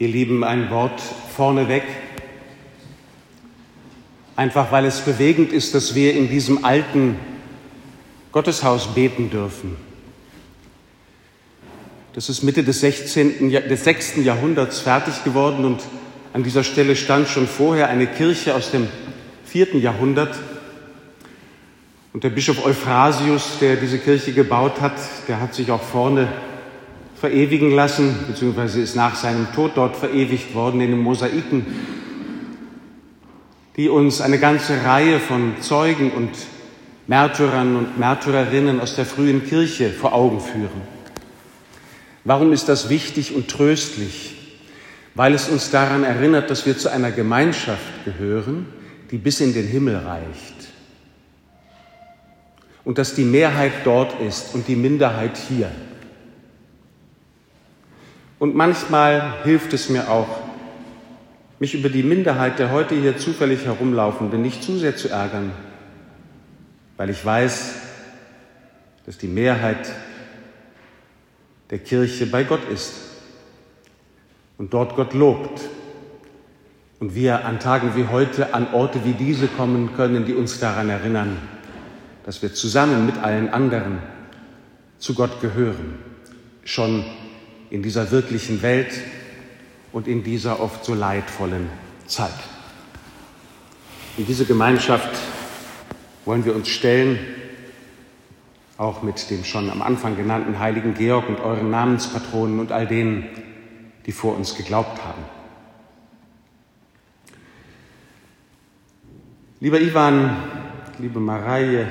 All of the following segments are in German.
Ihr Lieben, ein Wort vorneweg, einfach weil es bewegend ist, dass wir in diesem alten Gotteshaus beten dürfen. Das ist Mitte des, 16., des 6. Jahrhunderts fertig geworden und an dieser Stelle stand schon vorher eine Kirche aus dem 4. Jahrhundert. Und der Bischof Euphrasius, der diese Kirche gebaut hat, der hat sich auch vorne verewigen lassen, beziehungsweise ist nach seinem Tod dort verewigt worden in den Mosaiken, die uns eine ganze Reihe von Zeugen und Märtyrern und Märtyrerinnen aus der frühen Kirche vor Augen führen. Warum ist das wichtig und tröstlich? Weil es uns daran erinnert, dass wir zu einer Gemeinschaft gehören, die bis in den Himmel reicht. Und dass die Mehrheit dort ist und die Minderheit hier. Und manchmal hilft es mir auch, mich über die Minderheit der heute hier zufällig herumlaufenden nicht zu sehr zu ärgern, weil ich weiß, dass die Mehrheit der Kirche bei Gott ist und dort Gott lobt. Und wir an Tagen wie heute an Orte wie diese kommen können, die uns daran erinnern, dass wir zusammen mit allen anderen zu Gott gehören, schon in dieser wirklichen Welt und in dieser oft so leidvollen Zeit. In diese Gemeinschaft wollen wir uns stellen, auch mit dem schon am Anfang genannten heiligen Georg und euren Namenspatronen und all denen, die vor uns geglaubt haben. Lieber Ivan, liebe Mareie,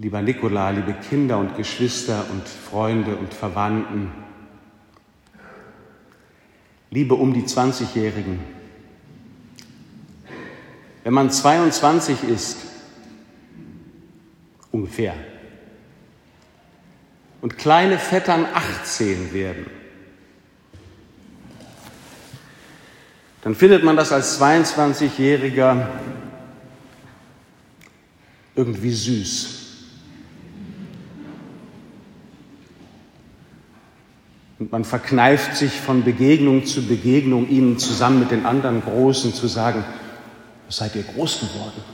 Lieber Nikola, liebe Kinder und Geschwister und Freunde und Verwandten, liebe um die 20-Jährigen, wenn man 22 ist, ungefähr, und kleine Vettern 18 werden, dann findet man das als 22-Jähriger irgendwie süß. Und man verkneift sich von Begegnung zu Begegnung, ihnen zusammen mit den anderen Großen zu sagen, seid ihr groß geworden?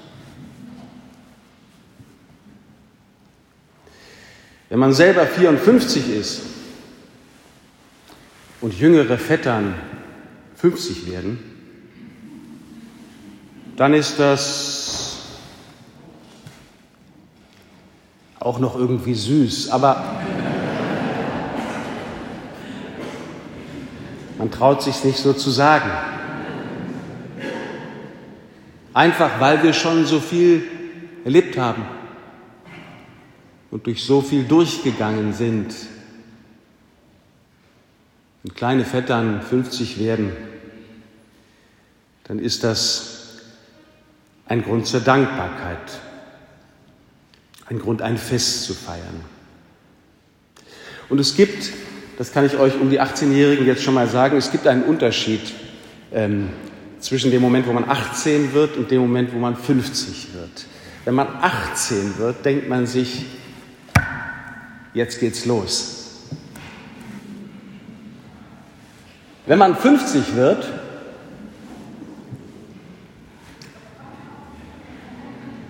Wenn man selber 54 ist und jüngere Vettern 50 werden, dann ist das auch noch irgendwie süß. Aber Man traut sich nicht so zu sagen. Einfach weil wir schon so viel erlebt haben und durch so viel durchgegangen sind. Und kleine Vettern 50 werden, dann ist das ein Grund zur Dankbarkeit, ein Grund, ein Fest zu feiern. Und es gibt das kann ich euch um die 18-Jährigen jetzt schon mal sagen, es gibt einen Unterschied ähm, zwischen dem Moment, wo man 18 wird und dem Moment, wo man 50 wird. Wenn man 18 wird, denkt man sich, jetzt geht's los. Wenn man 50 wird,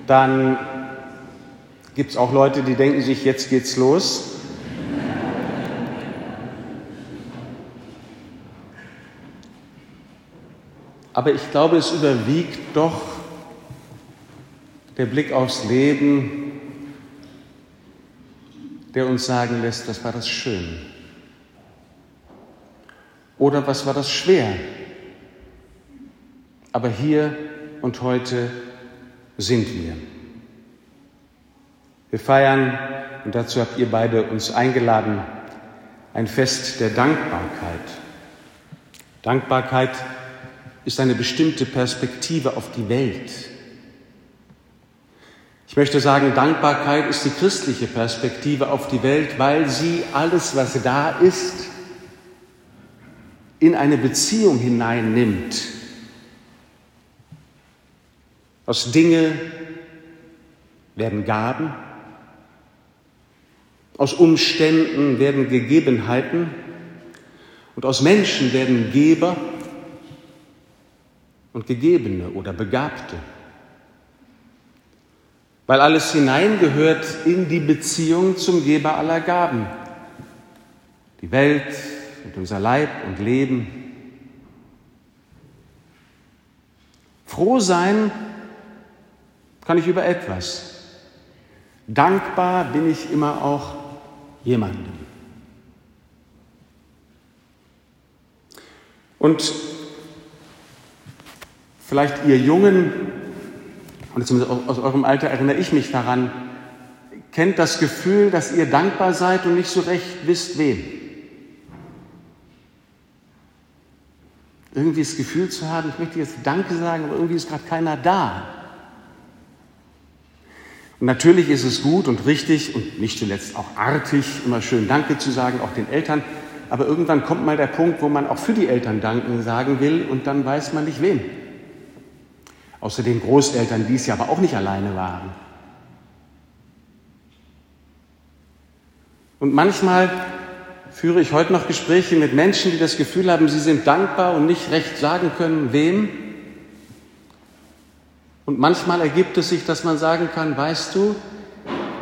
dann gibt es auch Leute, die denken sich, jetzt geht's los. Aber ich glaube, es überwiegt doch der Blick aufs Leben, der uns sagen lässt, was war das schön? Oder was war das schwer? Aber hier und heute sind wir. Wir feiern, und dazu habt ihr beide uns eingeladen, ein Fest der Dankbarkeit. Dankbarkeit ist eine bestimmte Perspektive auf die Welt. Ich möchte sagen, Dankbarkeit ist die christliche Perspektive auf die Welt, weil sie alles, was da ist, in eine Beziehung hineinnimmt. Aus Dinge werden Gaben, aus Umständen werden Gegebenheiten Und aus Menschen werden Geber und Gegebene oder Begabte. Weil alles hineingehört in die Beziehung zum Geber aller Gaben. Die Welt und unser Leib und Leben. Froh sein kann ich über etwas. Dankbar bin ich immer auch jemandem. Und vielleicht ihr Jungen, und zumindest aus eurem Alter erinnere ich mich daran, kennt das Gefühl, dass ihr dankbar seid und nicht so recht wisst, wem. Irgendwie das Gefühl zu haben, ich möchte jetzt Danke sagen, aber irgendwie ist gerade keiner da. Und natürlich ist es gut und richtig und nicht zuletzt auch artig, immer schön Danke zu sagen, auch den Eltern. Aber irgendwann kommt mal der Punkt, wo man auch für die Eltern Danken sagen will und dann weiß man nicht wem. Außer den Großeltern, die es ja aber auch nicht alleine waren. Und manchmal führe ich heute noch Gespräche mit Menschen, die das Gefühl haben, sie sind dankbar und nicht recht sagen können, wem. Und manchmal ergibt es sich, dass man sagen kann, weißt du,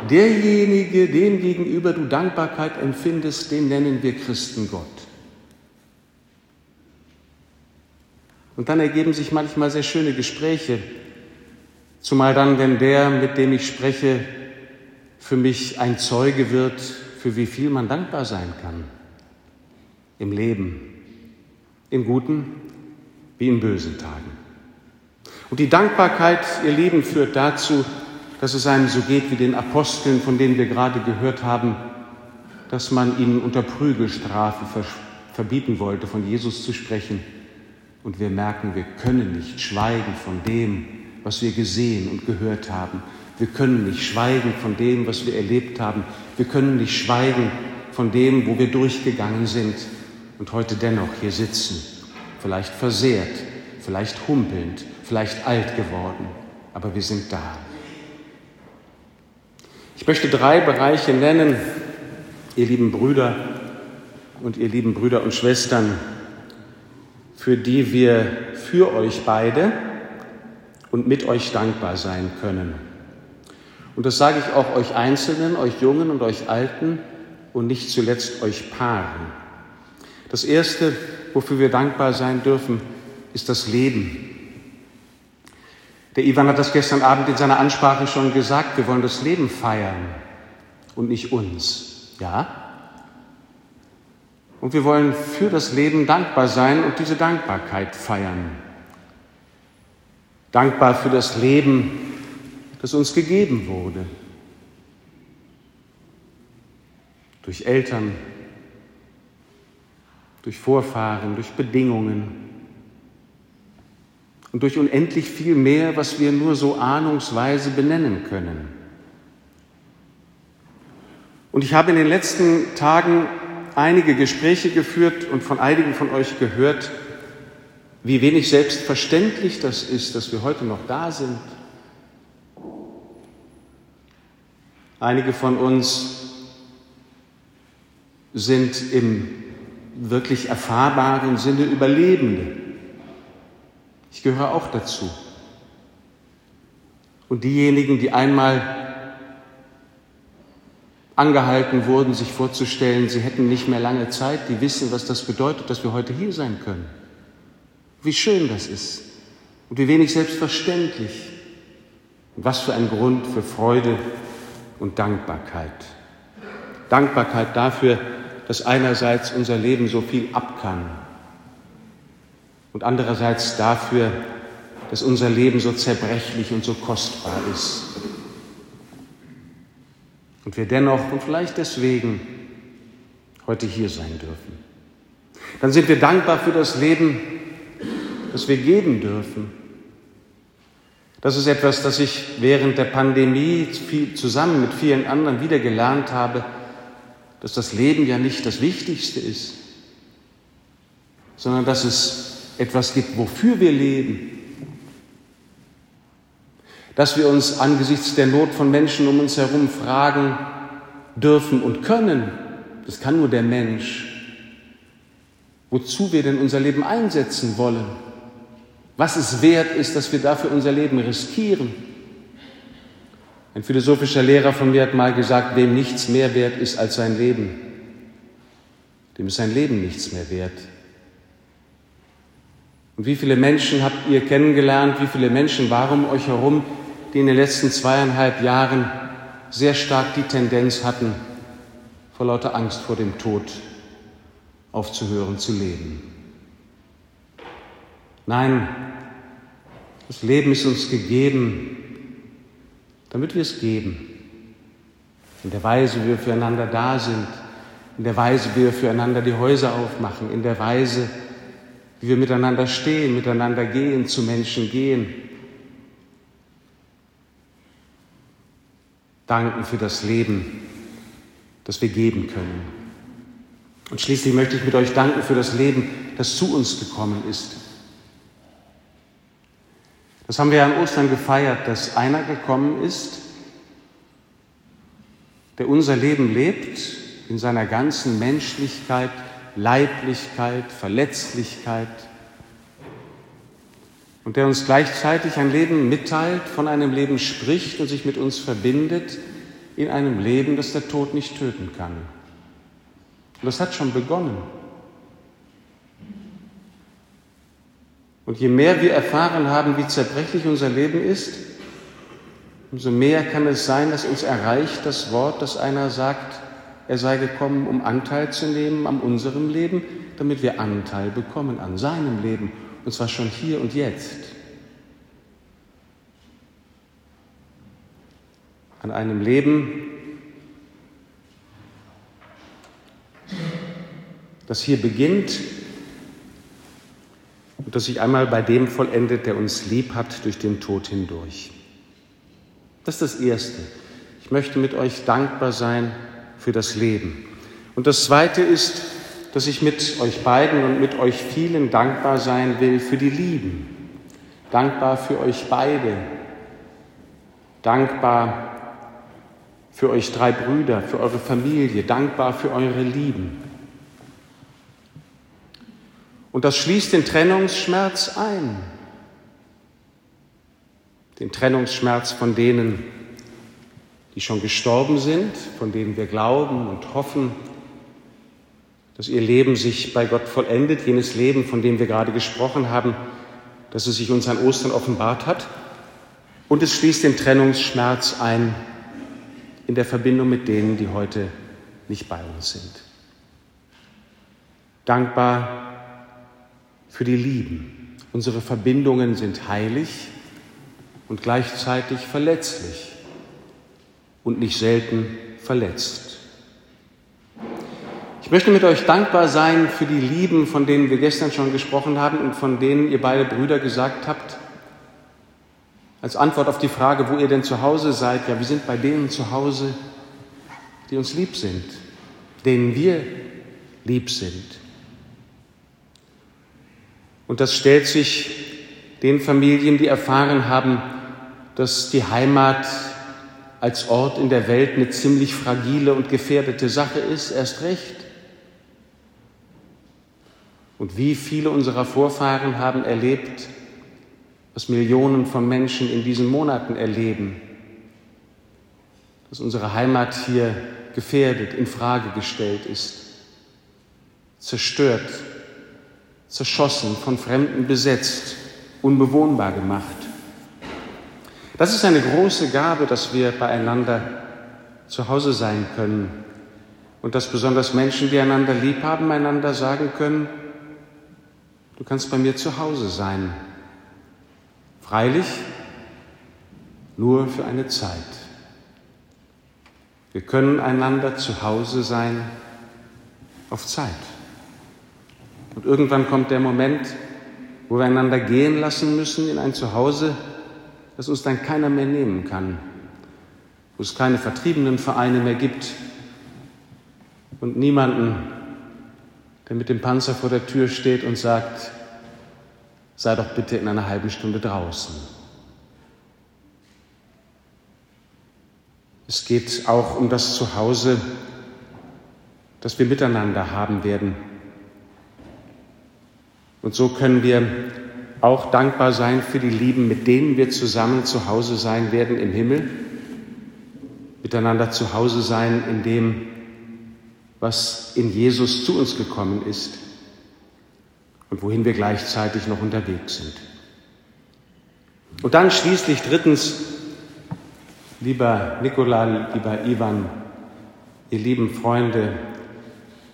derjenige, dem gegenüber du Dankbarkeit empfindest, den nennen wir Christen Gott. Und dann ergeben sich manchmal sehr schöne Gespräche, zumal dann, wenn der, mit dem ich spreche, für mich ein Zeuge wird, für wie viel man dankbar sein kann im Leben, in guten wie in bösen Tagen. Und die Dankbarkeit, ihr Lieben, führt dazu, dass es einem so geht wie den Aposteln, von denen wir gerade gehört haben, dass man ihnen unter Prügelstrafe verbieten wollte, von Jesus zu sprechen. Und wir merken, wir können nicht schweigen von dem, was wir gesehen und gehört haben. Wir können nicht schweigen von dem, was wir erlebt haben. Wir können nicht schweigen von dem, wo wir durchgegangen sind und heute dennoch hier sitzen, vielleicht versehrt, vielleicht humpelnd, vielleicht alt geworden, aber wir sind da. Ich möchte drei Bereiche nennen, ihr lieben Brüder und ihr lieben Brüder und Schwestern, für die wir für euch beide und mit euch dankbar sein können. Und das sage ich auch euch Einzelnen, euch Jungen und euch Alten und nicht zuletzt euch Paaren. Das Erste, wofür wir dankbar sein dürfen, ist das Leben. Der Ivan hat das gestern Abend in seiner Ansprache schon gesagt, wir wollen das Leben feiern und nicht uns. Ja? Und wir wollen für das Leben dankbar sein und diese Dankbarkeit feiern. Dankbar für das Leben, das uns gegeben wurde. Durch Eltern, durch Vorfahren, durch Bedingungen, und durch unendlich viel mehr, was wir nur so ahnungsweise benennen können. Und ich habe in den letzten Tagen einige Gespräche geführt und von einigen von euch gehört, wie wenig selbstverständlich das ist, dass wir heute noch da sind. Einige von uns sind im wirklich erfahrbaren Sinne Überlebende. Ich gehöre auch dazu. Und diejenigen, die einmal angehalten wurden, sich vorzustellen, sie hätten nicht mehr lange Zeit, die wissen, was das bedeutet, dass wir heute hier sein können. Wie schön das ist und wie wenig selbstverständlich. Und was für ein Grund für Freude und Dankbarkeit. Dankbarkeit dafür, dass einerseits unser Leben so viel ab kann und andererseits dafür, dass unser Leben so zerbrechlich und so kostbar ist. Und wir dennoch und vielleicht deswegen heute hier sein dürfen. Dann sind wir dankbar für das Leben, das wir geben dürfen. Das ist etwas, das ich während der Pandemie zusammen mit vielen anderen wieder gelernt habe, dass das Leben ja nicht das Wichtigste ist, sondern dass es etwas gibt, wofür wir leben. Dass wir uns angesichts der Not von Menschen um uns herum fragen dürfen und können, das kann nur der Mensch. wozu wir denn unser Leben einsetzen wollen, was es wert ist, dass wir dafür unser Leben riskieren. Ein philosophischer Lehrer von mir hat mal gesagt, wem nichts mehr wert ist als sein Leben, dem ist sein Leben nichts mehr wert. Und wie viele Menschen habt ihr kennengelernt, wie viele Menschen waren um euch herum, die in den letzten zweieinhalb Jahren sehr stark die Tendenz hatten, vor lauter Angst vor dem Tod aufzuhören zu leben. Nein, das Leben ist uns gegeben, damit wir es geben. In der Weise, wie wir füreinander da sind, in der Weise, wie wir füreinander die Häuser aufmachen, in der Weise, wie wir miteinander stehen, miteinander gehen, zu Menschen gehen. Danken für das Leben, das wir geben können. Und schließlich möchte ich mit euch danken für das Leben, das zu uns gekommen ist. Das haben wir an Ostern gefeiert, dass einer gekommen ist, der unser Leben lebt in seiner ganzen Menschlichkeit, Leiblichkeit, Verletzlichkeit und der uns gleichzeitig ein Leben mitteilt, von einem Leben spricht und sich mit uns verbindet in einem Leben, das der Tod nicht töten kann. Und das hat schon begonnen. Und je mehr wir erfahren haben, wie zerbrechlich unser Leben ist, umso mehr kann es sein, dass uns erreicht das Wort, dass einer sagt, er sei gekommen, um Anteil zu nehmen an unserem Leben, damit wir Anteil bekommen an seinem Leben, und zwar schon hier und jetzt. An einem Leben, das hier beginnt und das sich einmal bei dem vollendet, der uns lieb hat durch den Tod hindurch. Das ist das Erste. Ich möchte mit euch dankbar sein für das Leben. Und das Zweite ist, dass ich mit euch beiden und mit euch vielen dankbar sein will für die Lieben. Dankbar für euch beide. Dankbar für euch drei Brüder, für eure Familie. Dankbar für eure Lieben. Und das schließt den Trennungsschmerz ein. Den Trennungsschmerz von denen, die schon gestorben sind, von denen wir glauben und hoffen, dass ihr Leben sich bei Gott vollendet, jenes Leben, von dem wir gerade gesprochen haben, dass es sich uns an Ostern offenbart hat. Und es schließt den Trennungsschmerz ein in der Verbindung mit denen, die heute nicht bei uns sind. Dankbar für die Lieben. Unsere Verbindungen sind heilig und gleichzeitig verletzlich und nicht selten verletzt. Ich möchte mit euch dankbar sein für die Lieben, von denen wir gestern schon gesprochen haben und von denen ihr beide Brüder gesagt habt, als Antwort auf die Frage, wo ihr denn zu Hause seid, ja, wir sind bei denen zu Hause, die uns lieb sind, denen wir lieb sind. Und das stellt sich den Familien, die erfahren haben, dass die Heimat als Ort in der Welt eine ziemlich fragile und gefährdete Sache ist, erst recht. Und wie viele unserer Vorfahren haben erlebt, was Millionen von Menschen in diesen Monaten erleben, dass unsere Heimat hier gefährdet, in Frage gestellt ist, zerstört zerschossen, von Fremden besetzt, unbewohnbar gemacht. Das ist eine große Gabe, dass wir beieinander zu Hause sein können und dass besonders Menschen, die einander lieb haben, einander sagen können, du kannst bei mir zu Hause sein. Freilich nur für eine Zeit. Wir können einander zu Hause sein auf Zeit. Und irgendwann kommt der Moment, wo wir einander gehen lassen müssen in ein Zuhause, das uns dann keiner mehr nehmen kann, wo es keine vertriebenen Vereine mehr gibt und niemanden, der mit dem Panzer vor der Tür steht und sagt, sei doch bitte in einer halben Stunde draußen. Es geht auch um das Zuhause, das wir miteinander haben werden Und so können wir auch dankbar sein für die Lieben, mit denen wir zusammen zu Hause sein werden im Himmel, miteinander zu Hause sein in dem, was in Jesus zu uns gekommen ist und wohin wir gleichzeitig noch unterwegs sind. Und dann schließlich drittens, lieber Nikola, lieber Ivan, ihr lieben Freunde,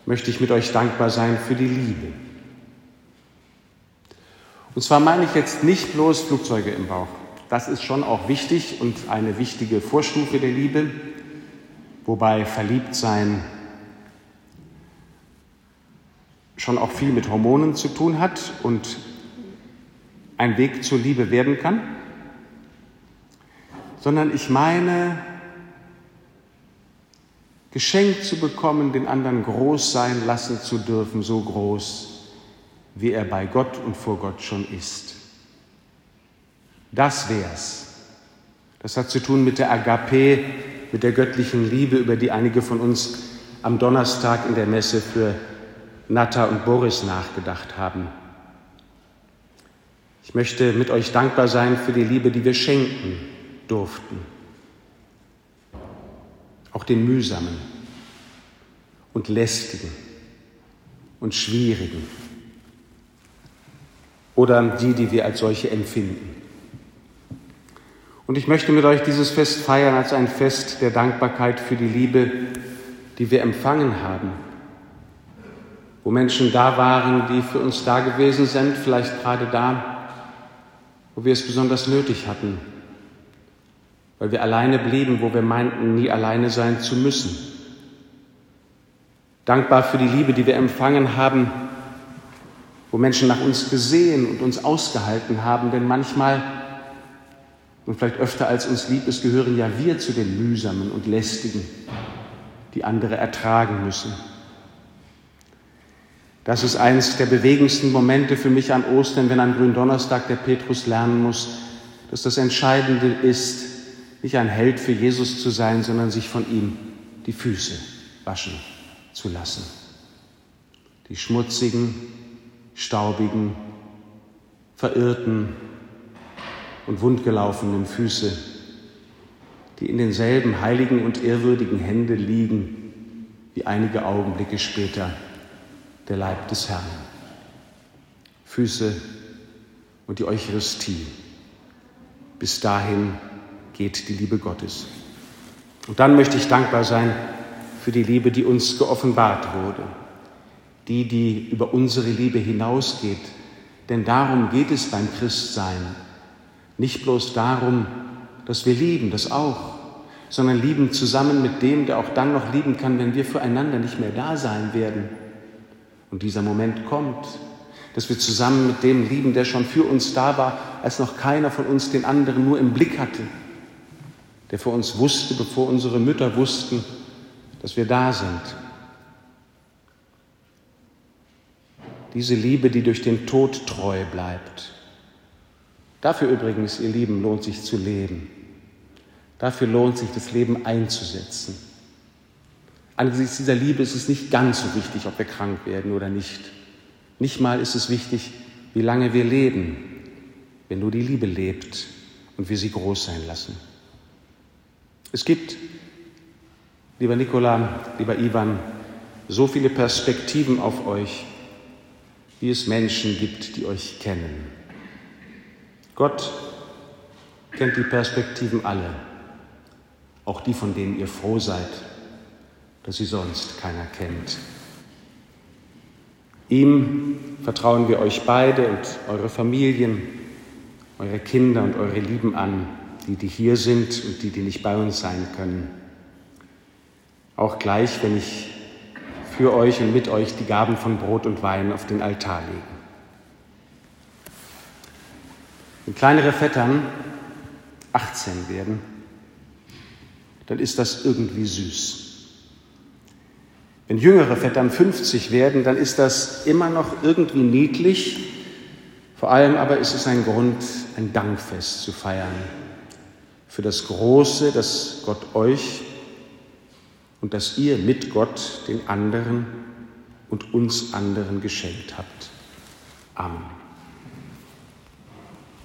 möchte ich mit euch dankbar sein für die Liebe. Und zwar meine ich jetzt nicht bloß Flugzeuge im Bauch. Das ist schon auch wichtig und eine wichtige Vorstufe der Liebe, wobei Verliebtsein schon auch viel mit Hormonen zu tun hat und ein Weg zur Liebe werden kann, sondern ich meine, geschenkt zu bekommen, den anderen groß sein lassen zu dürfen, so groß, wie er bei Gott und vor Gott schon ist. Das wär's. Das hat zu tun mit der Agape, mit der göttlichen Liebe, über die einige von uns am Donnerstag in der Messe für Natta und Boris nachgedacht haben. Ich möchte mit euch dankbar sein für die Liebe, die wir schenken durften. Auch den mühsamen und lästigen und schwierigen oder die, die wir als solche empfinden. Und ich möchte mit euch dieses Fest feiern als ein Fest der Dankbarkeit für die Liebe, die wir empfangen haben. Wo Menschen da waren, die für uns da gewesen sind, vielleicht gerade da, wo wir es besonders nötig hatten, weil wir alleine blieben, wo wir meinten, nie alleine sein zu müssen. Dankbar für die Liebe, die wir empfangen haben, wo Menschen nach uns gesehen und uns ausgehalten haben, denn manchmal und vielleicht öfter als uns lieb ist, gehören ja wir zu den mühsamen und lästigen, die andere ertragen müssen. Das ist eines der bewegendsten Momente für mich an Ostern, wenn an Gründonnerstag der Petrus lernen muss, dass das Entscheidende ist, nicht ein Held für Jesus zu sein, sondern sich von ihm die Füße waschen zu lassen. Die schmutzigen, staubigen, verirrten und wundgelaufenen Füße, die in denselben heiligen und ehrwürdigen Hände liegen, wie einige Augenblicke später der Leib des Herrn. Füße und die Eucharistie. Bis dahin geht die Liebe Gottes. Und dann möchte ich dankbar sein für die Liebe, die uns geoffenbart wurde die, die über unsere Liebe hinausgeht. Denn darum geht es beim Christsein. Nicht bloß darum, dass wir lieben, das auch, sondern lieben zusammen mit dem, der auch dann noch lieben kann, wenn wir füreinander nicht mehr da sein werden. Und dieser Moment kommt, dass wir zusammen mit dem lieben, der schon für uns da war, als noch keiner von uns den anderen nur im Blick hatte, der für uns wusste, bevor unsere Mütter wussten, dass wir da sind. diese Liebe, die durch den Tod treu bleibt. Dafür übrigens, ihr Lieben, lohnt sich zu leben. Dafür lohnt sich das Leben einzusetzen. Angesichts dieser Liebe ist es nicht ganz so wichtig, ob wir krank werden oder nicht. Nicht mal ist es wichtig, wie lange wir leben, wenn nur die Liebe lebt und wir sie groß sein lassen. Es gibt, lieber Nikola, lieber Ivan, so viele Perspektiven auf euch wie es Menschen gibt, die euch kennen. Gott kennt die Perspektiven alle, auch die, von denen ihr froh seid, dass sie sonst keiner kennt. Ihm vertrauen wir euch beide und eure Familien, eure Kinder und eure Lieben an, die, die hier sind und die, die nicht bei uns sein können. Auch gleich, wenn ich für euch und mit euch die Gaben von Brot und Wein auf den Altar legen. Wenn kleinere Vettern 18 werden, dann ist das irgendwie süß. Wenn jüngere Vettern 50 werden, dann ist das immer noch irgendwie niedlich. Vor allem aber ist es ein Grund, ein Dankfest zu feiern für das Große, das Gott euch und dass ihr mit Gott den anderen und uns anderen geschenkt habt. Amen.